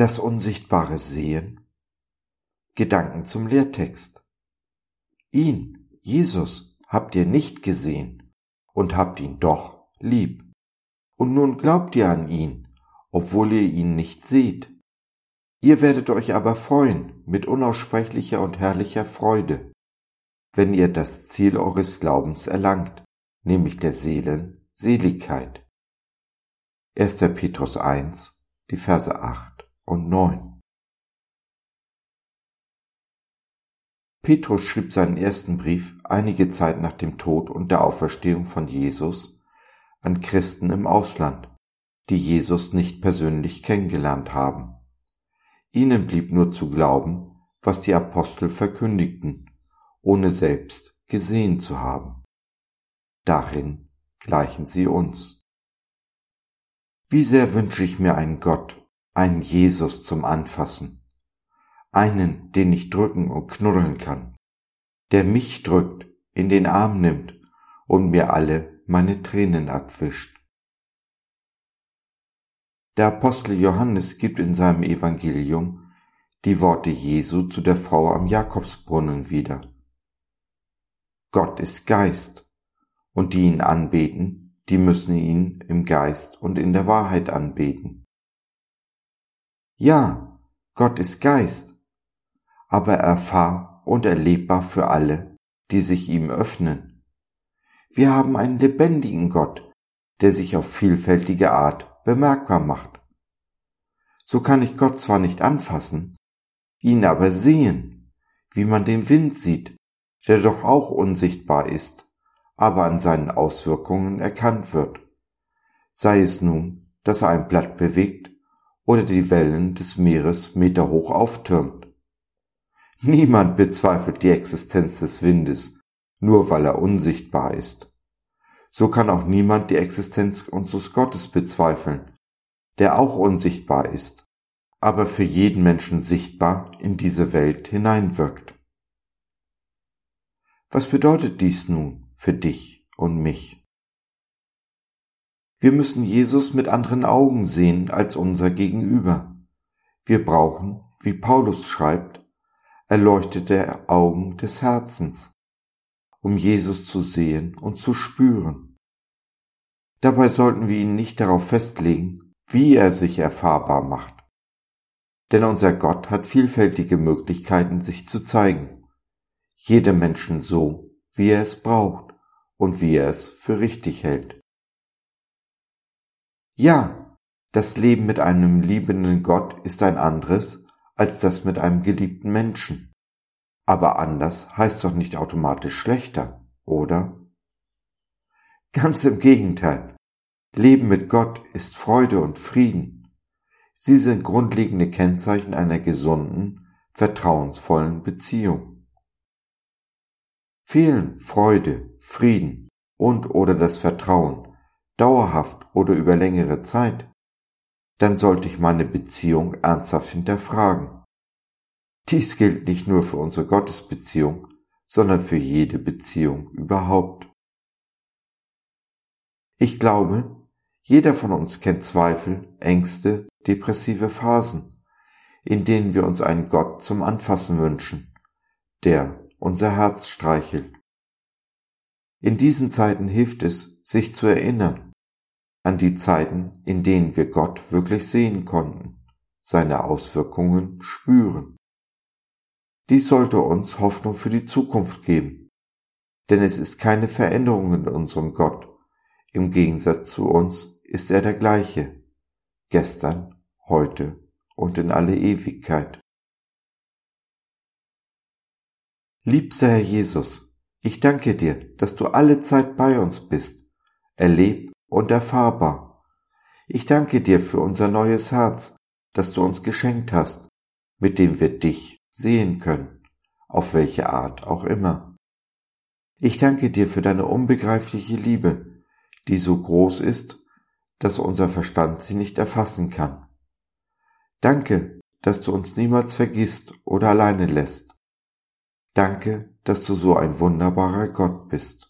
das Unsichtbare sehen? Gedanken zum Lehrtext. Ihn, Jesus, habt ihr nicht gesehen und habt ihn doch lieb. Und nun glaubt ihr an ihn, obwohl ihr ihn nicht seht. Ihr werdet euch aber freuen mit unaussprechlicher und herrlicher Freude, wenn ihr das Ziel eures Glaubens erlangt, nämlich der Seelen Seligkeit. 1. Petrus 1, die Verse 8 und 9. Petrus schrieb seinen ersten Brief einige Zeit nach dem Tod und der Auferstehung von Jesus an Christen im Ausland, die Jesus nicht persönlich kennengelernt haben. Ihnen blieb nur zu glauben, was die Apostel verkündigten, ohne selbst gesehen zu haben. Darin gleichen sie uns. Wie sehr wünsche ich mir einen Gott, einen Jesus zum Anfassen, einen, den ich drücken und knuddeln kann, der mich drückt, in den Arm nimmt und mir alle meine Tränen abwischt. Der Apostel Johannes gibt in seinem Evangelium die Worte Jesu zu der Frau am Jakobsbrunnen wieder. Gott ist Geist, und die ihn anbeten, die müssen ihn im Geist und in der Wahrheit anbeten. Ja, Gott ist Geist, aber erfahr und erlebbar für alle, die sich ihm öffnen. Wir haben einen lebendigen Gott, der sich auf vielfältige Art bemerkbar macht. So kann ich Gott zwar nicht anfassen, ihn aber sehen, wie man den Wind sieht, der doch auch unsichtbar ist, aber an seinen Auswirkungen erkannt wird. Sei es nun, dass er ein Blatt bewegt oder die Wellen des Meeres meterhoch auftürmt. Niemand bezweifelt die Existenz des Windes, nur weil er unsichtbar ist so kann auch niemand die Existenz unseres Gottes bezweifeln, der auch unsichtbar ist, aber für jeden Menschen sichtbar in diese Welt hineinwirkt. Was bedeutet dies nun für dich und mich? Wir müssen Jesus mit anderen Augen sehen als unser Gegenüber. Wir brauchen, wie Paulus schreibt, erleuchtete Augen des Herzens, um Jesus zu sehen und zu spüren. Dabei sollten wir ihn nicht darauf festlegen, wie er sich erfahrbar macht. Denn unser Gott hat vielfältige Möglichkeiten, sich zu zeigen. Jedem Menschen so, wie er es braucht und wie er es für richtig hält. Ja, das Leben mit einem liebenden Gott ist ein anderes als das mit einem geliebten Menschen. Aber anders heißt doch nicht automatisch schlechter, oder? Ganz im Gegenteil. Leben mit Gott ist Freude und Frieden. Sie sind grundlegende Kennzeichen einer gesunden, vertrauensvollen Beziehung. Fehlen Freude, Frieden und oder das Vertrauen dauerhaft oder über längere Zeit, dann sollte ich meine Beziehung ernsthaft hinterfragen. Dies gilt nicht nur für unsere Gottesbeziehung, sondern für jede Beziehung überhaupt. Ich glaube, jeder von uns kennt Zweifel, Ängste, depressive Phasen, in denen wir uns einen Gott zum Anfassen wünschen, der unser Herz streichelt. In diesen Zeiten hilft es, sich zu erinnern an die Zeiten, in denen wir Gott wirklich sehen konnten, seine Auswirkungen spüren. Dies sollte uns Hoffnung für die Zukunft geben, denn es ist keine Veränderung in unserem Gott. Im Gegensatz zu uns ist er der gleiche, gestern, heute und in alle Ewigkeit. Liebster Herr Jesus, ich danke dir, dass du alle Zeit bei uns bist, erleb und erfahrbar. Ich danke dir für unser neues Herz, das du uns geschenkt hast, mit dem wir dich sehen können, auf welche Art auch immer. Ich danke dir für deine unbegreifliche Liebe, die so groß ist, dass unser Verstand sie nicht erfassen kann. Danke, dass du uns niemals vergisst oder alleine lässt. Danke, dass du so ein wunderbarer Gott bist.